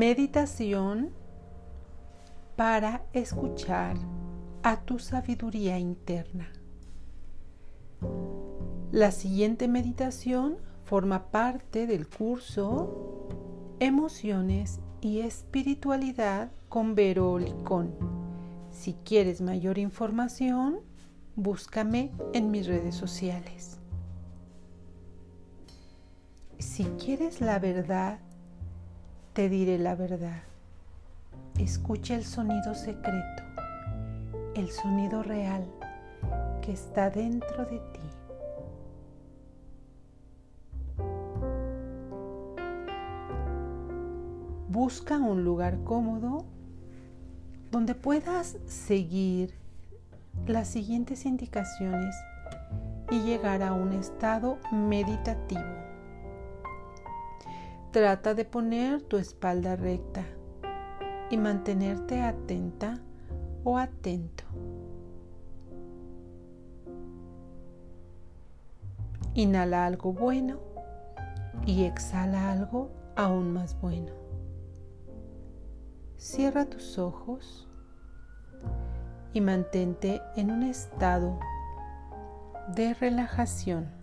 Meditación para escuchar a tu sabiduría interna. La siguiente meditación forma parte del curso Emociones y Espiritualidad con Vero Licón. Si quieres mayor información, búscame en mis redes sociales. Si quieres la verdad, te diré la verdad. Escucha el sonido secreto, el sonido real que está dentro de ti. Busca un lugar cómodo donde puedas seguir las siguientes indicaciones y llegar a un estado meditativo. Trata de poner tu espalda recta y mantenerte atenta o atento. Inhala algo bueno y exhala algo aún más bueno. Cierra tus ojos y mantente en un estado de relajación.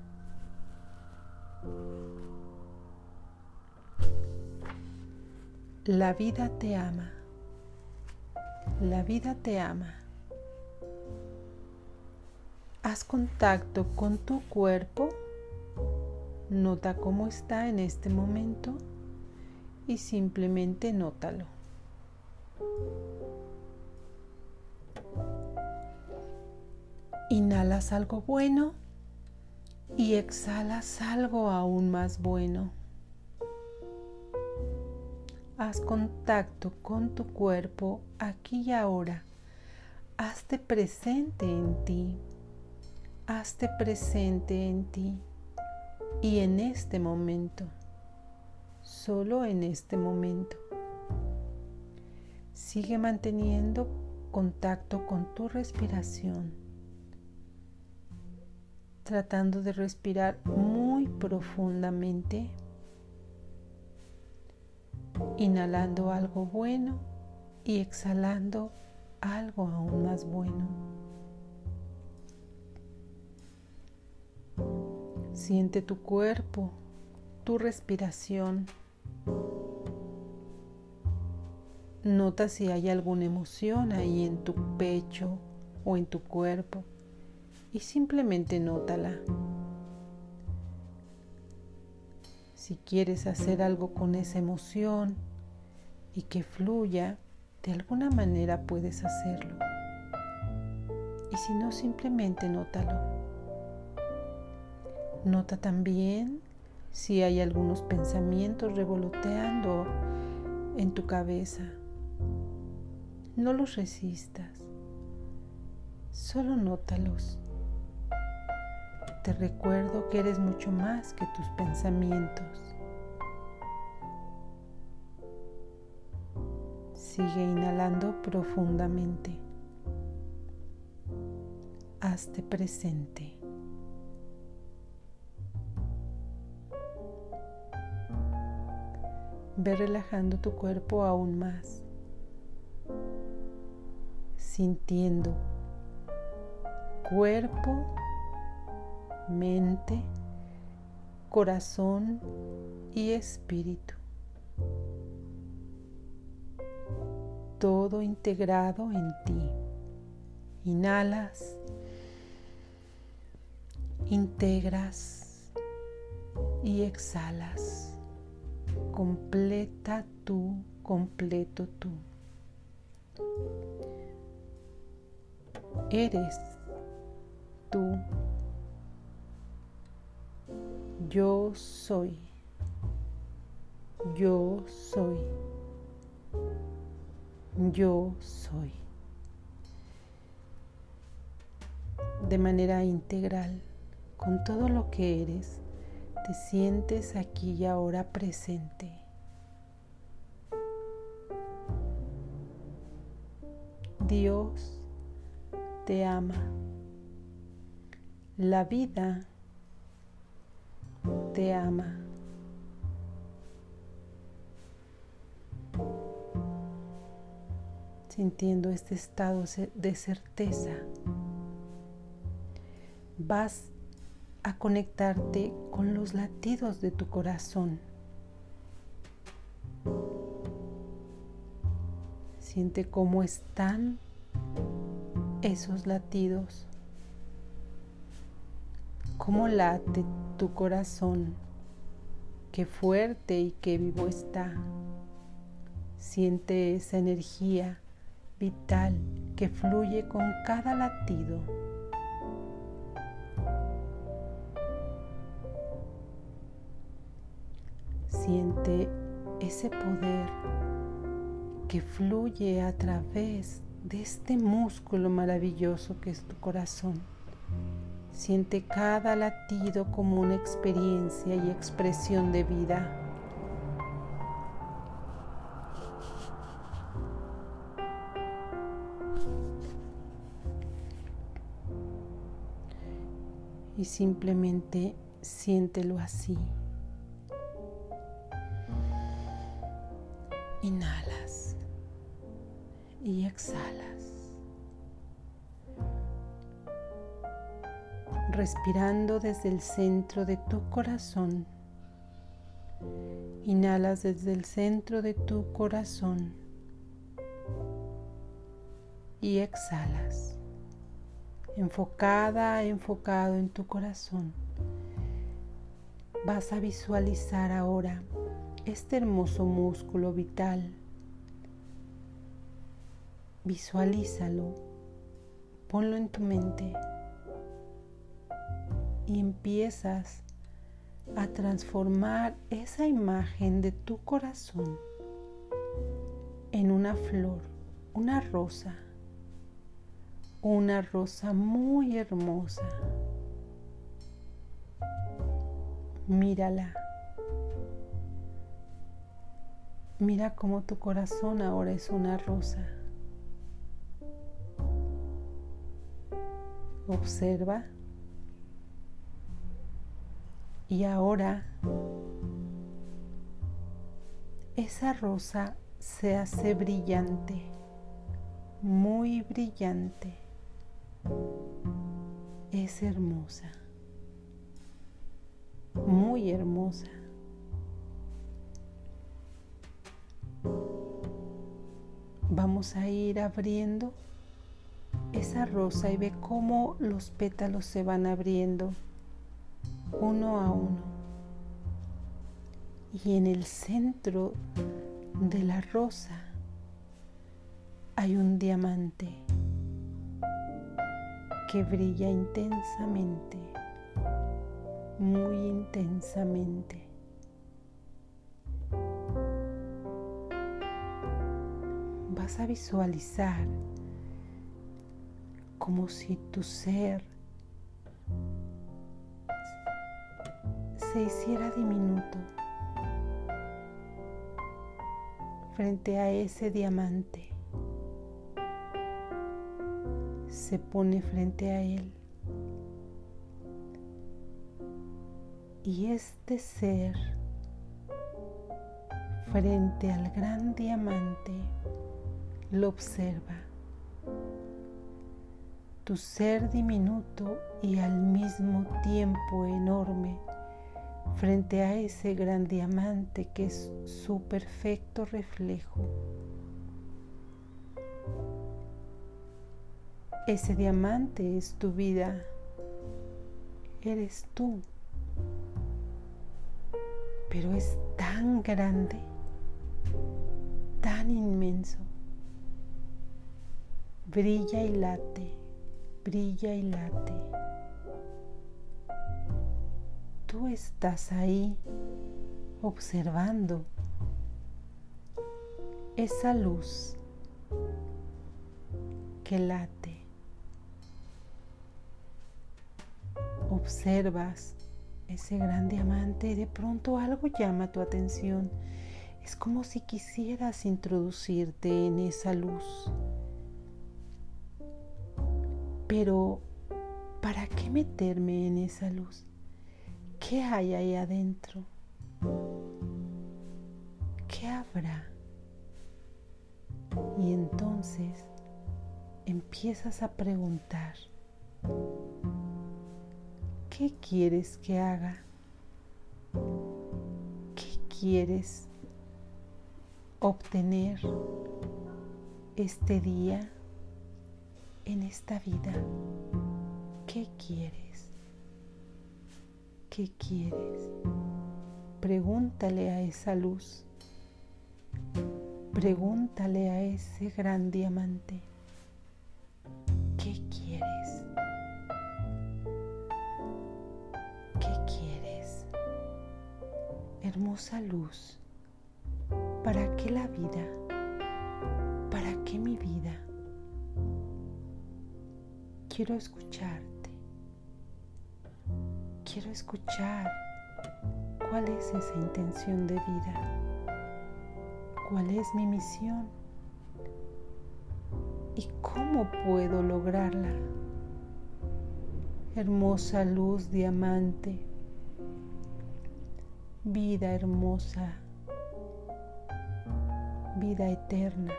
La vida te ama. La vida te ama. Haz contacto con tu cuerpo. Nota cómo está en este momento y simplemente nótalo. Inhalas algo bueno y exhalas algo aún más bueno. Haz contacto con tu cuerpo aquí y ahora. Hazte presente en ti. Hazte presente en ti y en este momento. Solo en este momento. Sigue manteniendo contacto con tu respiración tratando de respirar muy profundamente, inhalando algo bueno y exhalando algo aún más bueno. Siente tu cuerpo, tu respiración. Nota si hay alguna emoción ahí en tu pecho o en tu cuerpo y simplemente nótala. Si quieres hacer algo con esa emoción y que fluya, de alguna manera puedes hacerlo. Y si no, simplemente nótalo. Nota también si hay algunos pensamientos revoloteando en tu cabeza. No los resistas, solo nótalos te recuerdo que eres mucho más que tus pensamientos. Sigue inhalando profundamente. Hazte presente. Ve relajando tu cuerpo aún más, sintiendo cuerpo mente, corazón y espíritu. Todo integrado en ti. Inhalas, integras y exhalas. Completa tú, completo tú. Eres tú yo soy. Yo soy. Yo soy. De manera integral, con todo lo que eres, te sientes aquí y ahora presente. Dios te ama. La vida te ama. sintiendo este estado de certeza, vas a conectarte con los latidos de tu corazón. Siente cómo están esos latidos, cómo late tu corazón, qué fuerte y qué vivo está. Siente esa energía vital que fluye con cada latido. Siente ese poder que fluye a través de este músculo maravilloso que es tu corazón. Siente cada latido como una experiencia y expresión de vida. Y simplemente siéntelo así. Inhalas y exhalas. Respirando desde el centro de tu corazón. Inhalas desde el centro de tu corazón y exhalas. Enfocada, enfocado en tu corazón. Vas a visualizar ahora este hermoso músculo vital. Visualízalo, ponlo en tu mente y empiezas a transformar esa imagen de tu corazón en una flor, una rosa, una rosa muy hermosa. Mírala. Mira cómo tu corazón ahora es una rosa. Observa. Y ahora esa rosa se hace brillante, muy brillante. Es hermosa, muy hermosa. Vamos a ir abriendo esa rosa y ve cómo los pétalos se van abriendo uno a uno. Y en el centro de la rosa hay un diamante que brilla intensamente, muy intensamente. vas a visualizar como si tu ser se hiciera diminuto frente a ese diamante. Se pone frente a él. Y este ser frente al gran diamante lo observa. Tu ser diminuto y al mismo tiempo enorme frente a ese gran diamante que es su perfecto reflejo. Ese diamante es tu vida, eres tú, pero es tan grande, tan inmenso brilla y late, brilla y late. Tú estás ahí observando esa luz que late. Observas ese gran diamante y de pronto algo llama tu atención. Es como si quisieras introducirte en esa luz. Pero, ¿para qué meterme en esa luz? ¿Qué hay ahí adentro? ¿Qué habrá? Y entonces empiezas a preguntar, ¿qué quieres que haga? ¿Qué quieres obtener este día en esta vida? ¿Qué quieres? ¿Qué quieres? Pregúntale a esa luz. Pregúntale a ese gran diamante. ¿Qué quieres? ¿Qué quieres? Hermosa luz. ¿Para qué la vida? ¿Para qué mi vida? Quiero escucharte. Quiero escuchar cuál es esa intención de vida. ¿Cuál es mi misión? ¿Y cómo puedo lograrla? Hermosa luz diamante, vida hermosa, vida eterna.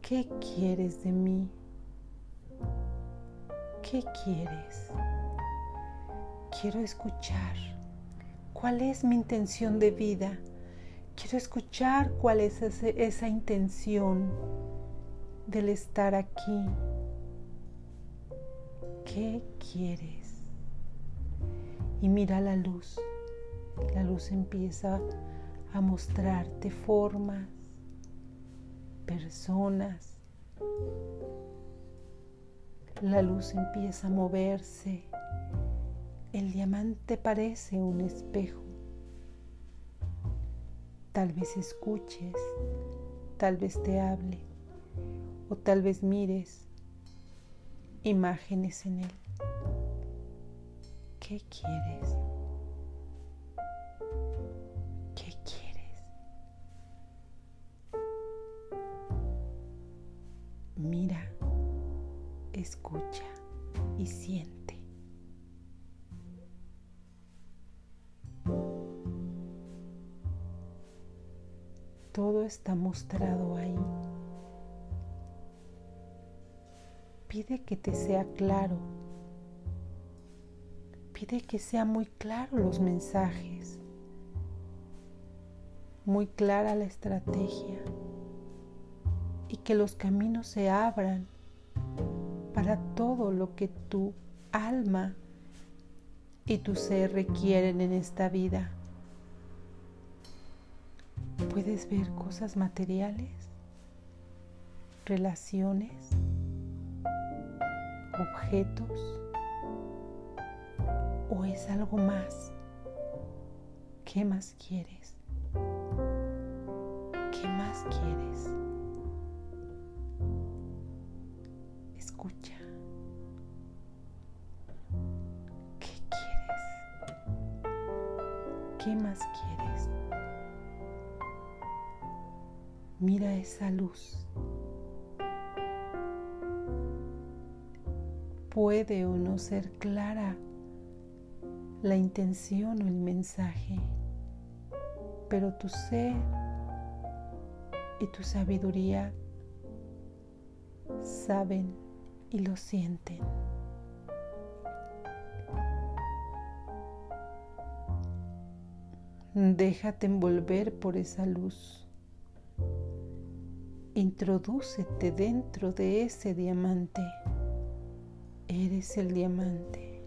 ¿Qué quieres de mí? ¿Qué quieres? Quiero escuchar. ¿Cuál es mi intención de vida? Quiero escuchar cuál es esa intención del estar aquí. ¿Qué quieres? Y mira la luz. La luz empieza a mostrarte formas, personas. La luz empieza a moverse. El diamante parece un espejo. Tal vez escuches, tal vez te hable o tal vez mires imágenes en él. ¿Qué quieres? Todo está mostrado ahí. Pide que te sea claro. Pide que sea muy claro los mensajes. Muy clara la estrategia. Y que los caminos se abran para todo lo que tu alma y tu ser requieren en esta vida puedes ver cosas materiales, relaciones, objetos o es algo más. ¿Qué más quieres? ¿Qué más quieres? Escucha. ¿Qué quieres? ¿Qué más quieres? Mira esa luz. Puede o no ser clara la intención o el mensaje, pero tu ser y tu sabiduría saben y lo sienten. Déjate envolver por esa luz. Introdúcete dentro de ese diamante. Eres el diamante.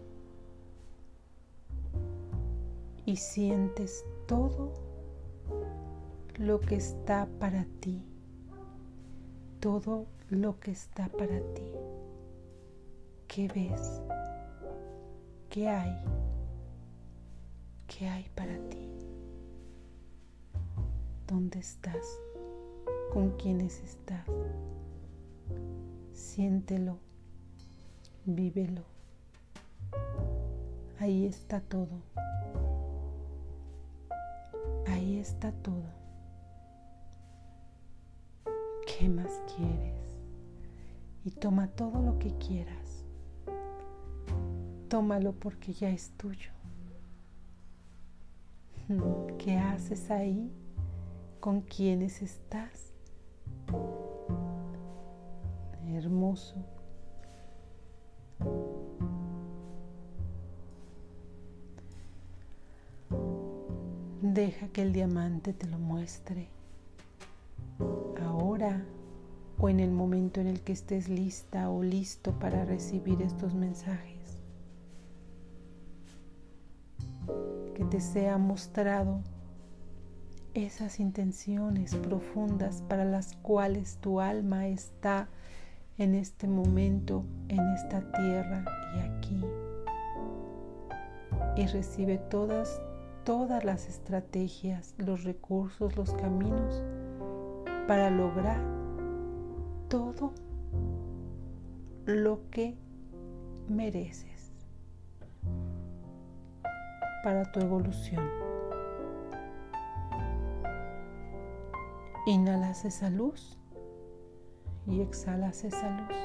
Y sientes todo lo que está para ti. Todo lo que está para ti. ¿Qué ves? ¿Qué hay? ¿Qué hay para ti? ¿Dónde estás? con quienes estás. Siéntelo, vívelo. Ahí está todo. Ahí está todo. ¿Qué más quieres? Y toma todo lo que quieras. Tómalo porque ya es tuyo. ¿Qué haces ahí? con quienes estás. Hermoso. Deja que el diamante te lo muestre. Ahora o en el momento en el que estés lista o listo para recibir estos mensajes. Que te sea mostrado esas intenciones profundas para las cuales tu alma está en este momento, en esta tierra y aquí. Y recibe todas, todas las estrategias, los recursos, los caminos para lograr todo lo que mereces para tu evolución. Inhalas esa luz y exhalas esa luz.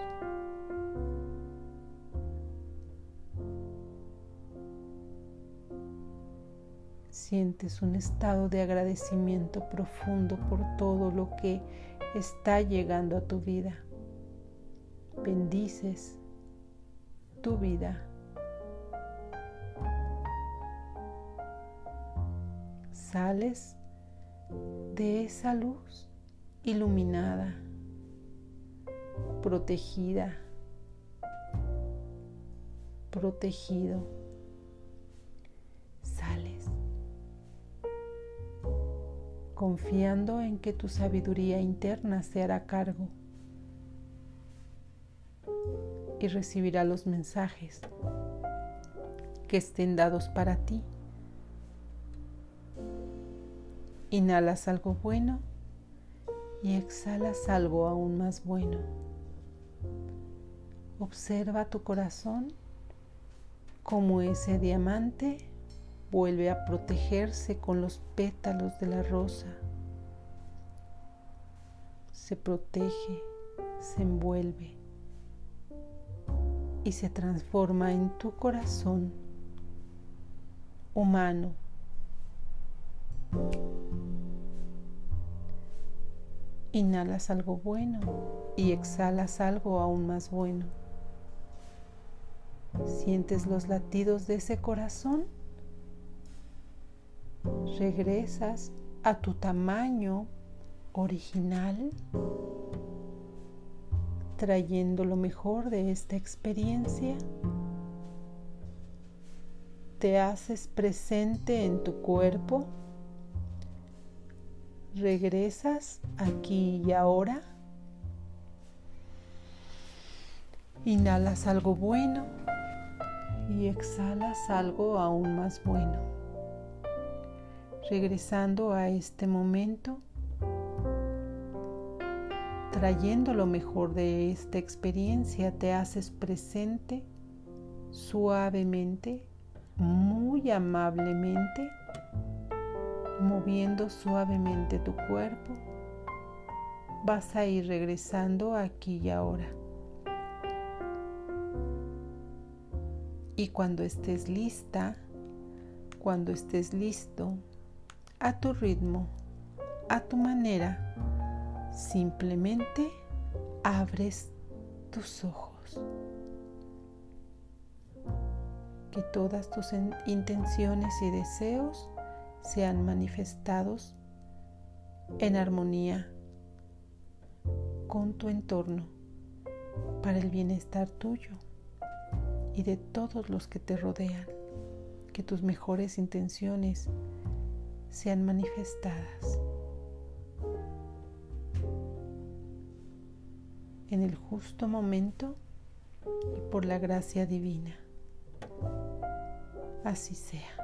Sientes un estado de agradecimiento profundo por todo lo que está llegando a tu vida. Bendices tu vida. Sales de esa luz iluminada, protegida, protegido. Sales confiando en que tu sabiduría interna se hará cargo y recibirá los mensajes que estén dados para ti. Inhalas algo bueno y exhalas algo aún más bueno. Observa tu corazón como ese diamante vuelve a protegerse con los pétalos de la rosa. Se protege, se envuelve y se transforma en tu corazón humano Inhalas algo bueno y exhalas algo aún más bueno. ¿Sientes los latidos de ese corazón? Regresas a tu tamaño original, trayendo lo mejor de esta experiencia. Te haces presente en tu cuerpo regresas aquí y ahora. Inhalas algo bueno y exhalas algo aún más bueno. Regresando a este momento, trayendo lo mejor de esta experiencia, te haces presente suavemente, muy amablemente moviendo suavemente tu cuerpo, vas a ir regresando aquí y ahora. Y cuando estés lista, cuando estés listo, a tu ritmo, a tu manera, simplemente abres tus ojos. Que todas tus intenciones y deseos sean manifestados en armonía con tu entorno para el bienestar tuyo y de todos los que te rodean. Que tus mejores intenciones sean manifestadas en el justo momento y por la gracia divina. Así sea.